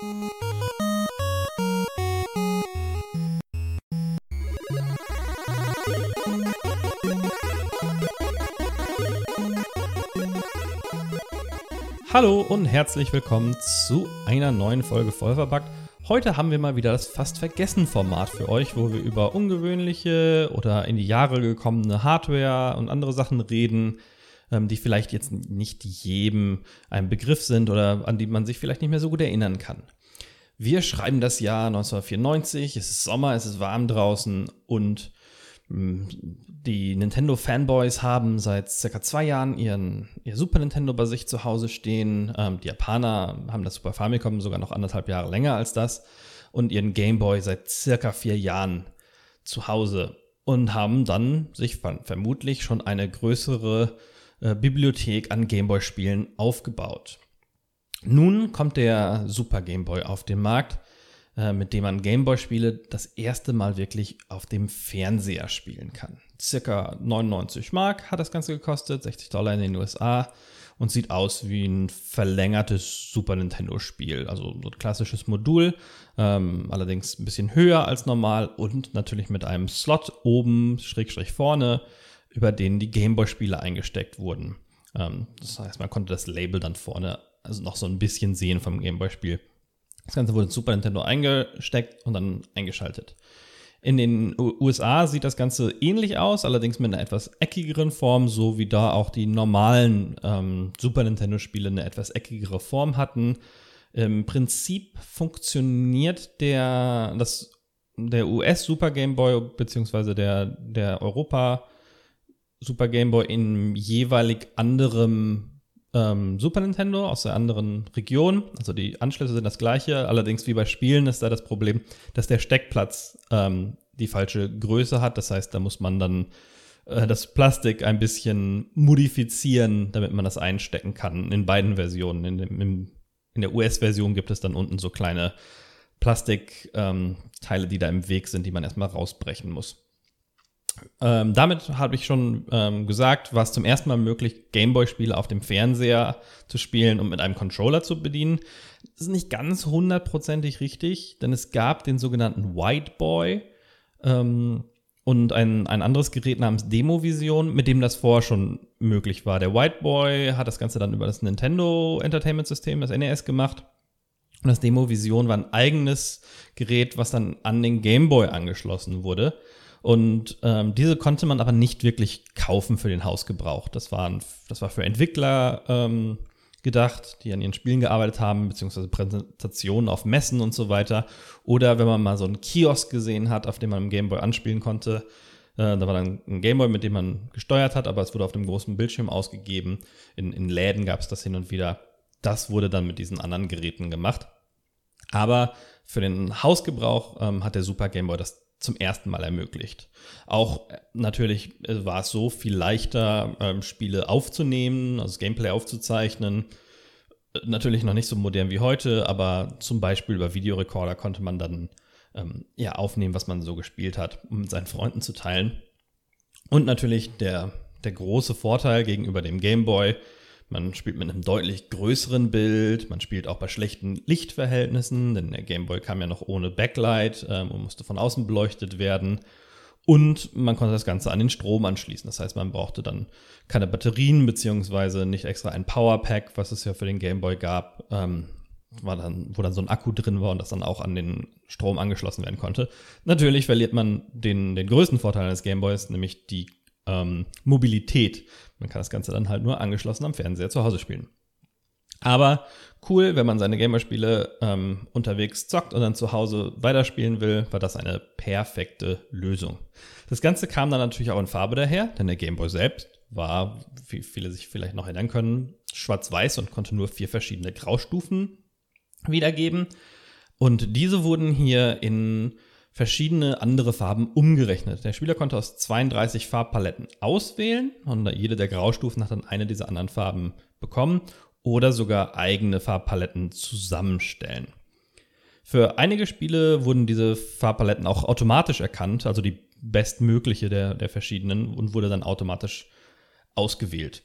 Hallo und herzlich willkommen zu einer neuen Folge Vollverbackt. Heute haben wir mal wieder das fast vergessen Format für euch, wo wir über ungewöhnliche oder in die Jahre gekommene Hardware und andere Sachen reden, ähm, die vielleicht jetzt nicht jedem ein Begriff sind oder an die man sich vielleicht nicht mehr so gut erinnern kann. Wir schreiben das Jahr 1994, es ist Sommer, es ist warm draußen und die Nintendo-Fanboys haben seit circa zwei Jahren ihren, ihr Super Nintendo bei sich zu Hause stehen. Ähm, die Japaner haben das Super Famicom sogar noch anderthalb Jahre länger als das und ihren Game Boy seit circa vier Jahren zu Hause und haben dann sich vermutlich schon eine größere äh, Bibliothek an Gameboy-Spielen aufgebaut. Nun kommt der Super Game Boy auf den Markt äh, mit dem man Gameboy-Spiele das erste Mal wirklich auf dem Fernseher spielen kann. Circa 99 Mark hat das Ganze gekostet, 60 Dollar in den USA und sieht aus wie ein verlängertes Super Nintendo-Spiel. Also so ein klassisches Modul, ähm, allerdings ein bisschen höher als normal und natürlich mit einem Slot oben, Schrägstrich vorne, über den die Gameboy-Spiele eingesteckt wurden. Ähm, das heißt, man konnte das Label dann vorne also noch so ein bisschen sehen vom Gameboy-Spiel. Das Ganze wurde in Super Nintendo eingesteckt und dann eingeschaltet. In den USA sieht das Ganze ähnlich aus, allerdings mit einer etwas eckigeren Form, so wie da auch die normalen ähm, Super Nintendo-Spiele eine etwas eckigere Form hatten. Im Prinzip funktioniert der, der US Super Game Boy bzw. der, der Europa Super Game Boy in jeweilig anderem ähm, Super Nintendo aus der anderen Region. Also die Anschlüsse sind das gleiche. Allerdings wie bei Spielen ist da das Problem, dass der Steckplatz ähm, die falsche Größe hat. Das heißt, da muss man dann äh, das Plastik ein bisschen modifizieren, damit man das einstecken kann. In beiden Versionen. In, dem, im, in der US-Version gibt es dann unten so kleine Plastikteile, ähm, die da im Weg sind, die man erstmal rausbrechen muss. Ähm, damit habe ich schon ähm, gesagt, war es zum ersten Mal möglich, Gameboy-Spiele auf dem Fernseher zu spielen und mit einem Controller zu bedienen. Das ist nicht ganz hundertprozentig richtig, denn es gab den sogenannten White Boy ähm, und ein, ein anderes Gerät namens Demovision, mit dem das vorher schon möglich war. Der White Boy hat das Ganze dann über das Nintendo Entertainment System, das NES, gemacht. Und das Demovision war ein eigenes Gerät, was dann an den Gameboy angeschlossen wurde. Und ähm, diese konnte man aber nicht wirklich kaufen für den Hausgebrauch. Das, waren, das war für Entwickler ähm, gedacht, die an ihren Spielen gearbeitet haben, beziehungsweise Präsentationen auf Messen und so weiter. Oder wenn man mal so einen Kiosk gesehen hat, auf dem man im Gameboy anspielen konnte. Äh, da war dann ein Gameboy, mit dem man gesteuert hat, aber es wurde auf dem großen Bildschirm ausgegeben. In, in Läden gab es das hin und wieder. Das wurde dann mit diesen anderen Geräten gemacht. Aber für den Hausgebrauch ähm, hat der Super Gameboy das zum ersten Mal ermöglicht. Auch äh, natürlich äh, war es so viel leichter, ähm, Spiele aufzunehmen, also Gameplay aufzuzeichnen. Äh, natürlich noch nicht so modern wie heute, aber zum Beispiel über Videorekorder konnte man dann ähm, ja, aufnehmen, was man so gespielt hat, um mit seinen Freunden zu teilen. Und natürlich der, der große Vorteil gegenüber dem Game Boy, man spielt mit einem deutlich größeren Bild, man spielt auch bei schlechten Lichtverhältnissen, denn der Gameboy kam ja noch ohne Backlight ähm, und musste von außen beleuchtet werden. Und man konnte das Ganze an den Strom anschließen. Das heißt, man brauchte dann keine Batterien, beziehungsweise nicht extra ein Powerpack, was es ja für den Gameboy gab, ähm, war dann, wo dann so ein Akku drin war und das dann auch an den Strom angeschlossen werden konnte. Natürlich verliert man den, den größten Vorteil eines Gameboys, nämlich die ähm, Mobilität. Man kann das Ganze dann halt nur angeschlossen am Fernseher zu Hause spielen. Aber cool, wenn man seine Gamerspiele ähm, unterwegs zockt und dann zu Hause weiterspielen will, war das eine perfekte Lösung. Das Ganze kam dann natürlich auch in Farbe daher, denn der Gameboy selbst war, wie viele sich vielleicht noch erinnern können, schwarz-weiß und konnte nur vier verschiedene Graustufen wiedergeben. Und diese wurden hier in verschiedene andere Farben umgerechnet. Der Spieler konnte aus 32 Farbpaletten auswählen und jede der Graustufen hat dann eine dieser anderen Farben bekommen oder sogar eigene Farbpaletten zusammenstellen. Für einige Spiele wurden diese Farbpaletten auch automatisch erkannt, also die bestmögliche der, der verschiedenen und wurde dann automatisch ausgewählt.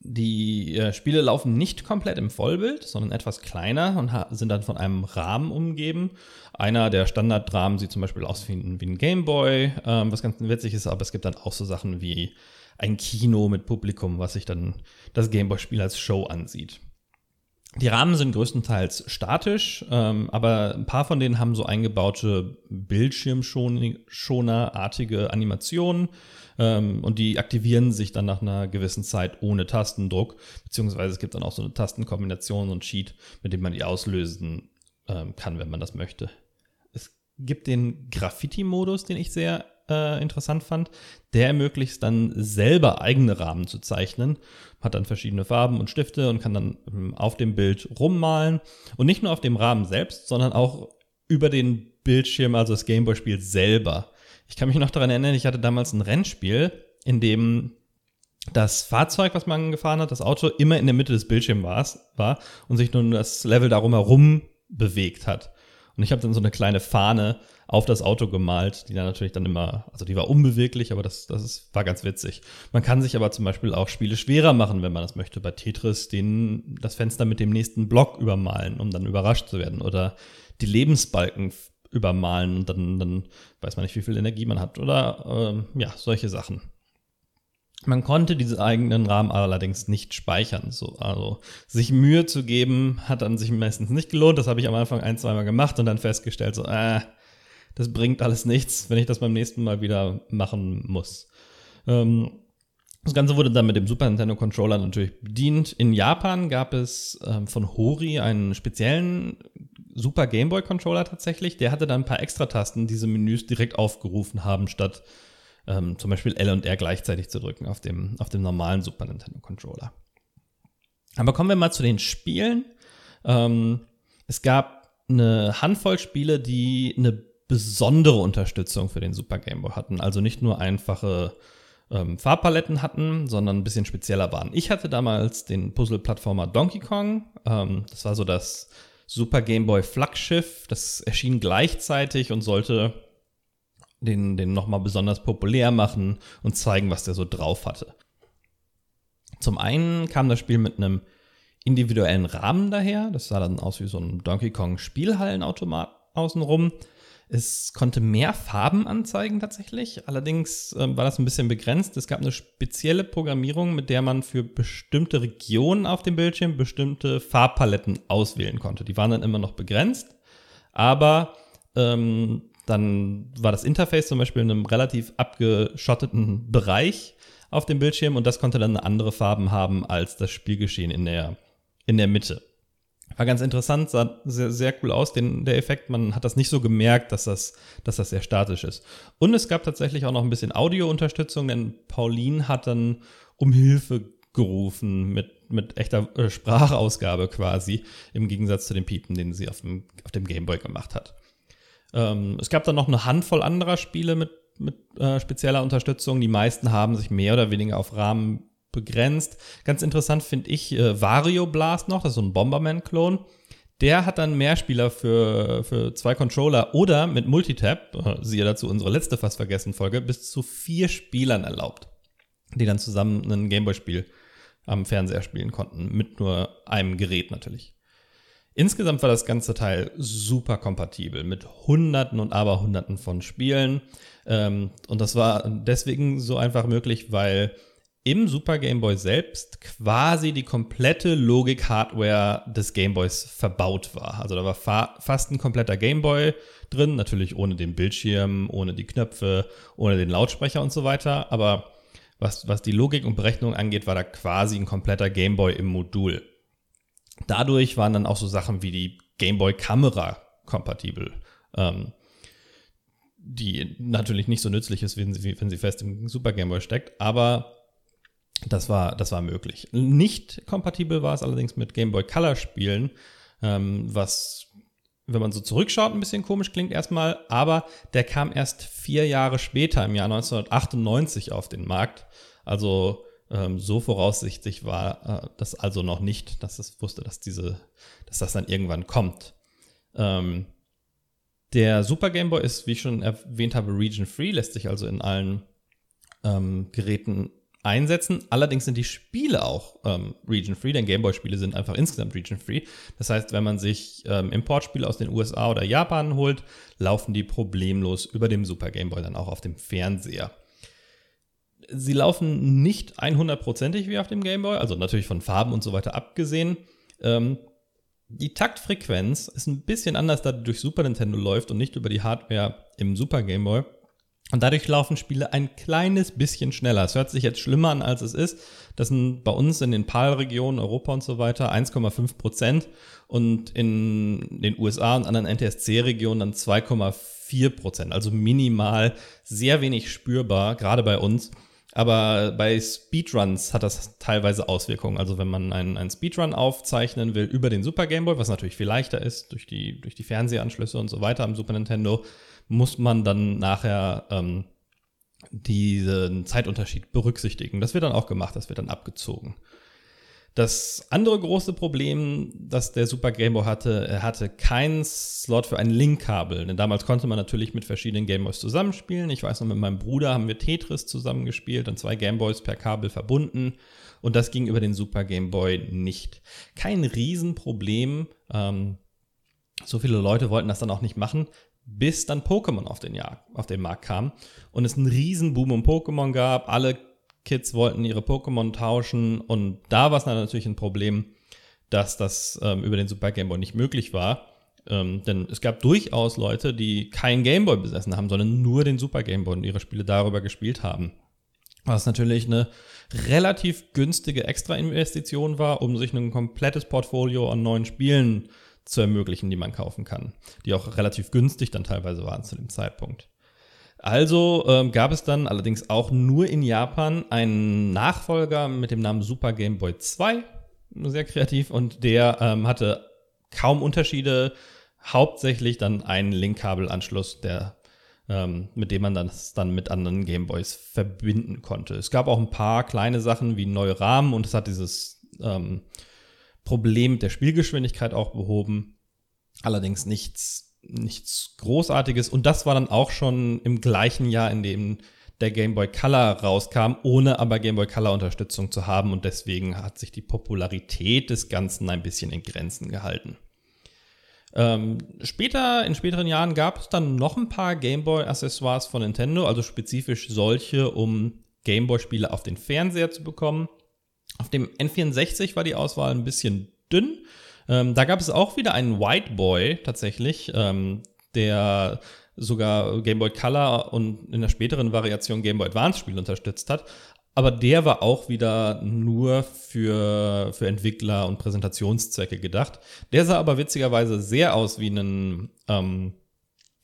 Die äh, Spiele laufen nicht komplett im Vollbild, sondern etwas kleiner und sind dann von einem Rahmen umgeben. Einer der Standardrahmen sieht zum Beispiel aus wie ein, wie ein Gameboy, ähm, was ganz witzig ist, aber es gibt dann auch so Sachen wie ein Kino mit Publikum, was sich dann das Gameboy-Spiel als Show ansieht. Die Rahmen sind größtenteils statisch, ähm, aber ein paar von denen haben so eingebaute Bildschirmschoner-artige Animationen ähm, und die aktivieren sich dann nach einer gewissen Zeit ohne Tastendruck, beziehungsweise es gibt dann auch so eine Tastenkombination und Cheat, mit dem man die auslösen ähm, kann, wenn man das möchte. Es gibt den Graffiti-Modus, den ich sehr äh, interessant fand. Der ermöglicht dann selber eigene Rahmen zu zeichnen, hat dann verschiedene Farben und Stifte und kann dann ähm, auf dem Bild rummalen. Und nicht nur auf dem Rahmen selbst, sondern auch über den Bildschirm, also das Gameboy-Spiel selber. Ich kann mich noch daran erinnern, ich hatte damals ein Rennspiel, in dem das Fahrzeug, was man gefahren hat, das Auto, immer in der Mitte des Bildschirms war, war und sich nun das Level darum herum bewegt hat. Und ich habe dann so eine kleine Fahne auf das Auto gemalt, die dann natürlich dann immer, also die war unbeweglich, aber das, das ist, war ganz witzig. Man kann sich aber zum Beispiel auch Spiele schwerer machen, wenn man das möchte. Bei Tetris den, das Fenster mit dem nächsten Block übermalen, um dann überrascht zu werden. Oder die Lebensbalken übermalen und dann, dann weiß man nicht, wie viel Energie man hat. Oder ähm, ja, solche Sachen. Man konnte diese eigenen Rahmen allerdings nicht speichern. So, also sich Mühe zu geben, hat dann sich meistens nicht gelohnt. Das habe ich am Anfang ein, zweimal gemacht und dann festgestellt, so, äh, das bringt alles nichts, wenn ich das beim nächsten Mal wieder machen muss. Ähm, das Ganze wurde dann mit dem Super Nintendo Controller natürlich bedient. In Japan gab es ähm, von Hori einen speziellen Super Game Boy Controller tatsächlich. Der hatte dann ein paar Extra-Tasten, die diese Menüs direkt aufgerufen haben, statt ähm, zum Beispiel L und R gleichzeitig zu drücken auf dem, auf dem normalen Super Nintendo Controller. Aber kommen wir mal zu den Spielen. Ähm, es gab eine Handvoll Spiele, die eine besondere Unterstützung für den Super Game Boy hatten. Also nicht nur einfache ähm, Farbpaletten hatten, sondern ein bisschen spezieller waren. Ich hatte damals den Puzzle-Plattformer Donkey Kong. Ähm, das war so das Super Game Boy Flaggschiff. Das erschien gleichzeitig und sollte den, den nochmal besonders populär machen und zeigen, was der so drauf hatte. Zum einen kam das Spiel mit einem individuellen Rahmen daher. Das sah dann aus wie so ein Donkey Kong Spielhallenautomat außenrum. Es konnte mehr Farben anzeigen tatsächlich. Allerdings äh, war das ein bisschen begrenzt. Es gab eine spezielle Programmierung, mit der man für bestimmte Regionen auf dem Bildschirm bestimmte Farbpaletten auswählen konnte. Die waren dann immer noch begrenzt, aber ähm, dann war das Interface zum Beispiel in einem relativ abgeschotteten Bereich auf dem Bildschirm und das konnte dann andere Farben haben als das Spielgeschehen in der, in der Mitte. War ganz interessant, sah sehr, sehr cool aus, den, der Effekt. Man hat das nicht so gemerkt, dass das, dass das sehr statisch ist. Und es gab tatsächlich auch noch ein bisschen Audio-Unterstützung, denn Pauline hat dann um Hilfe gerufen mit, mit echter äh, Sprachausgabe quasi, im Gegensatz zu den Piepen, den sie auf dem, auf dem Gameboy gemacht hat. Ähm, es gab dann noch eine Handvoll anderer Spiele mit, mit äh, spezieller Unterstützung. Die meisten haben sich mehr oder weniger auf Rahmen begrenzt. Ganz interessant finde ich äh, Vario Blast noch, das ist so ein Bomberman-Klon. Der hat dann Mehrspieler für, für zwei Controller oder mit Multitap, äh, siehe dazu unsere letzte fast vergessen Folge, bis zu vier Spielern erlaubt, die dann zusammen ein Gameboy-Spiel am Fernseher spielen konnten, mit nur einem Gerät natürlich. Insgesamt war das ganze Teil super kompatibel mit Hunderten und Aberhunderten von Spielen. Ähm, und das war deswegen so einfach möglich, weil im Super Game Boy selbst quasi die komplette Logik-Hardware des Game Boys verbaut war. Also da war fa fast ein kompletter Game Boy drin, natürlich ohne den Bildschirm, ohne die Knöpfe, ohne den Lautsprecher und so weiter. Aber was, was die Logik und Berechnung angeht, war da quasi ein kompletter Game Boy im Modul. Dadurch waren dann auch so Sachen wie die Game Boy Kamera kompatibel. Ähm, die natürlich nicht so nützlich ist, wenn sie, wenn sie fest im Super Game Boy steckt, aber das war, das war möglich. Nicht kompatibel war es allerdings mit Game Boy Color Spielen, ähm, was, wenn man so zurückschaut, ein bisschen komisch klingt erstmal, aber der kam erst vier Jahre später, im Jahr 1998, auf den Markt. Also ähm, so voraussichtlich war äh, das also noch nicht, dass es wusste, dass diese, dass das dann irgendwann kommt. Ähm, der Super Game Boy ist, wie ich schon erwähnt habe, region free, lässt sich also in allen ähm, Geräten einsetzen. Allerdings sind die Spiele auch ähm, region-free, denn Gameboy-Spiele sind einfach insgesamt region-free. Das heißt, wenn man sich ähm, Importspiele aus den USA oder Japan holt, laufen die problemlos über dem Super Gameboy dann auch auf dem Fernseher. Sie laufen nicht 100%ig wie auf dem Gameboy, also natürlich von Farben und so weiter abgesehen. Ähm, die Taktfrequenz ist ein bisschen anders, da die durch Super Nintendo läuft und nicht über die Hardware im Super Gameboy. Und dadurch laufen Spiele ein kleines bisschen schneller. Es hört sich jetzt schlimmer an, als es ist. Das sind bei uns in den PAL-Regionen, Europa und so weiter 1,5 Prozent und in den USA und anderen NTSC-Regionen dann 2,4 Prozent. Also minimal, sehr wenig spürbar, gerade bei uns. Aber bei Speedruns hat das teilweise Auswirkungen. Also wenn man einen, einen Speedrun aufzeichnen will über den Super Game Boy, was natürlich viel leichter ist durch die, durch die Fernsehanschlüsse und so weiter am Super Nintendo, muss man dann nachher ähm, diesen Zeitunterschied berücksichtigen. Das wird dann auch gemacht, das wird dann abgezogen. Das andere große Problem, das der Super Game Boy hatte, er hatte keinen Slot für ein Link-Kabel. Denn damals konnte man natürlich mit verschiedenen Game Boys zusammenspielen. Ich weiß noch, mit meinem Bruder haben wir Tetris zusammengespielt und zwei Game Boys per Kabel verbunden. Und das ging über den Super Game Boy nicht. Kein Riesenproblem. Ähm, so viele Leute wollten das dann auch nicht machen bis dann Pokémon auf den, Jahr, auf den Markt kam und es einen Riesenboom um Pokémon gab. Alle Kids wollten ihre Pokémon tauschen und da war es natürlich ein Problem, dass das ähm, über den Super Game Boy nicht möglich war. Ähm, denn es gab durchaus Leute, die keinen Game Boy besessen haben, sondern nur den Super Game Boy und ihre Spiele darüber gespielt haben. Was natürlich eine relativ günstige Extra-Investition war, um sich ein komplettes Portfolio an neuen Spielen zu ermöglichen, die man kaufen kann, die auch relativ günstig dann teilweise waren zu dem Zeitpunkt. Also ähm, gab es dann allerdings auch nur in Japan einen Nachfolger mit dem Namen Super Game Boy 2, sehr kreativ, und der ähm, hatte kaum Unterschiede, hauptsächlich dann einen Linkkabelanschluss, der ähm, mit dem man das dann mit anderen Gameboys verbinden konnte. Es gab auch ein paar kleine Sachen wie neue Rahmen und es hat dieses ähm, Problem der Spielgeschwindigkeit auch behoben. Allerdings nichts, nichts Großartiges. Und das war dann auch schon im gleichen Jahr, in dem der Game Boy Color rauskam, ohne aber Game Boy Color Unterstützung zu haben. Und deswegen hat sich die Popularität des Ganzen ein bisschen in Grenzen gehalten. Ähm, später, in späteren Jahren gab es dann noch ein paar Game Boy Accessoires von Nintendo, also spezifisch solche, um Game Boy Spiele auf den Fernseher zu bekommen. Auf dem N64 war die Auswahl ein bisschen dünn. Ähm, da gab es auch wieder einen White Boy tatsächlich, ähm, der sogar Game Boy Color und in der späteren Variation Game Boy Advance Spiele unterstützt hat. Aber der war auch wieder nur für, für Entwickler und Präsentationszwecke gedacht. Der sah aber witzigerweise sehr aus wie ein, ähm,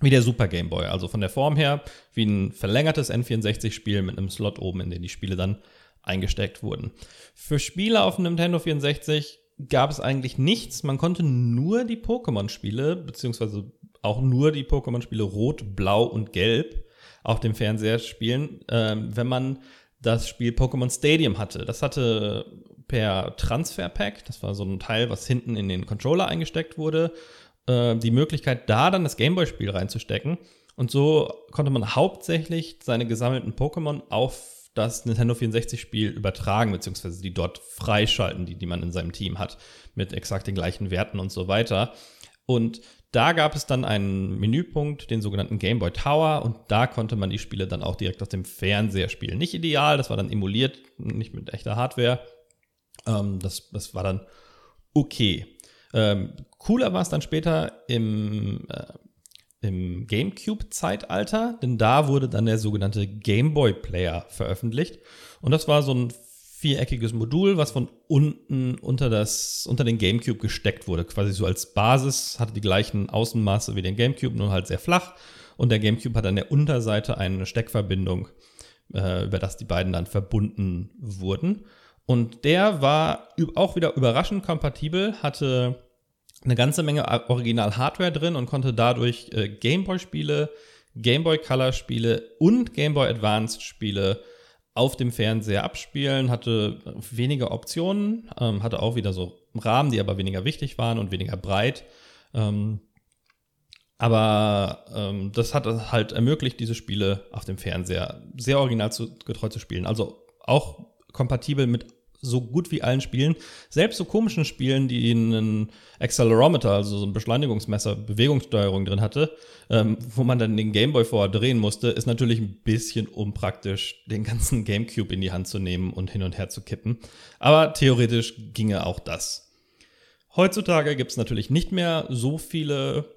wie der Super Game Boy. Also von der Form her wie ein verlängertes N64-Spiel mit einem Slot oben, in den die Spiele dann eingesteckt wurden. Für Spiele auf Nintendo 64 gab es eigentlich nichts. Man konnte nur die Pokémon-Spiele, beziehungsweise auch nur die Pokémon-Spiele Rot, Blau und Gelb auf dem Fernseher spielen, äh, wenn man das Spiel Pokémon Stadium hatte. Das hatte per Transfer Pack, das war so ein Teil, was hinten in den Controller eingesteckt wurde, äh, die Möglichkeit, da dann das Gameboy-Spiel reinzustecken. Und so konnte man hauptsächlich seine gesammelten Pokémon auf das Nintendo 64-Spiel übertragen, beziehungsweise die dort freischalten, die, die man in seinem Team hat, mit exakt den gleichen Werten und so weiter. Und da gab es dann einen Menüpunkt, den sogenannten Game Boy Tower, und da konnte man die Spiele dann auch direkt aus dem Fernseher spielen. Nicht ideal, das war dann emuliert, nicht mit echter Hardware. Ähm, das, das war dann okay. Ähm, cooler war es dann später im äh, im GameCube-Zeitalter, denn da wurde dann der sogenannte Game Boy Player veröffentlicht. Und das war so ein viereckiges Modul, was von unten unter, das, unter den GameCube gesteckt wurde. Quasi so als Basis, hatte die gleichen Außenmaße wie den GameCube, nur halt sehr flach. Und der GameCube hat an der Unterseite eine Steckverbindung, äh, über das die beiden dann verbunden wurden. Und der war auch wieder überraschend kompatibel, hatte eine ganze Menge Original-Hardware drin und konnte dadurch äh, Gameboy-Spiele, Gameboy Color-Spiele und Gameboy Advanced-Spiele auf dem Fernseher abspielen, hatte weniger Optionen, ähm, hatte auch wieder so Rahmen, die aber weniger wichtig waren und weniger breit. Ähm, aber ähm, das hat halt ermöglicht, diese Spiele auf dem Fernseher sehr originalgetreu zu spielen. Also auch kompatibel mit so gut wie allen Spielen. Selbst so komischen Spielen, die einen Accelerometer, also so ein Beschleunigungsmesser, Bewegungssteuerung drin hatte, ähm, wo man dann den Gameboy vorher drehen musste, ist natürlich ein bisschen unpraktisch, den ganzen Gamecube in die Hand zu nehmen und hin und her zu kippen. Aber theoretisch ginge auch das. Heutzutage gibt es natürlich nicht mehr so viele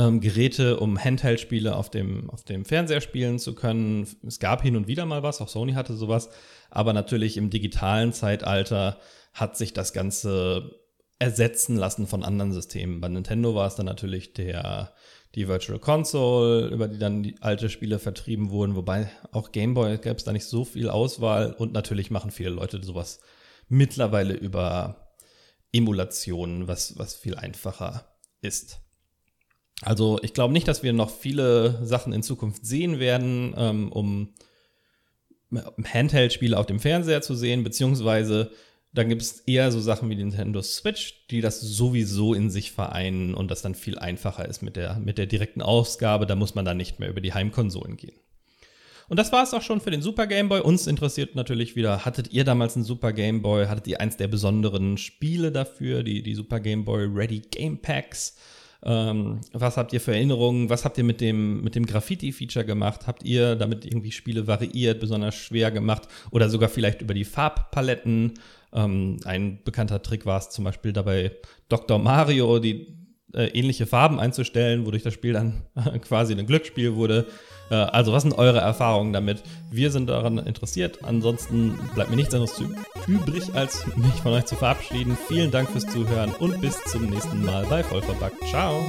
ähm, Geräte, um Handheld-Spiele auf dem, auf dem Fernseher spielen zu können. Es gab hin und wieder mal was, auch Sony hatte sowas, aber natürlich im digitalen Zeitalter hat sich das Ganze ersetzen lassen von anderen Systemen. Bei Nintendo war es dann natürlich der, die Virtual Console, über die dann die alte Spiele vertrieben wurden, wobei auch Gameboy gab es da nicht so viel Auswahl und natürlich machen viele Leute sowas mittlerweile über Emulationen, was, was viel einfacher ist. Also ich glaube nicht, dass wir noch viele Sachen in Zukunft sehen werden, ähm, um Handheld-Spiele auf dem Fernseher zu sehen, beziehungsweise dann gibt es eher so Sachen wie die Nintendo Switch, die das sowieso in sich vereinen und das dann viel einfacher ist mit der, mit der direkten Ausgabe. Da muss man dann nicht mehr über die Heimkonsolen gehen. Und das war es auch schon für den Super Game Boy. Uns interessiert natürlich wieder, hattet ihr damals einen Super Game Boy? Hattet ihr eins der besonderen Spiele dafür, die, die Super Game Boy Ready Game Packs? Ähm, was habt ihr für Erinnerungen? Was habt ihr mit dem, mit dem Graffiti-Feature gemacht? Habt ihr damit irgendwie Spiele variiert, besonders schwer gemacht oder sogar vielleicht über die Farbpaletten? Ähm, ein bekannter Trick war es zum Beispiel dabei, Dr. Mario die äh, ähnliche Farben einzustellen, wodurch das Spiel dann quasi ein Glücksspiel wurde. Äh, also, was sind eure Erfahrungen damit? Wir sind daran interessiert. Ansonsten bleibt mir nichts anderes übrig, als mich von euch zu verabschieden. Vielen Dank fürs Zuhören und bis zum nächsten Mal bei Vollverbackt. Ciao!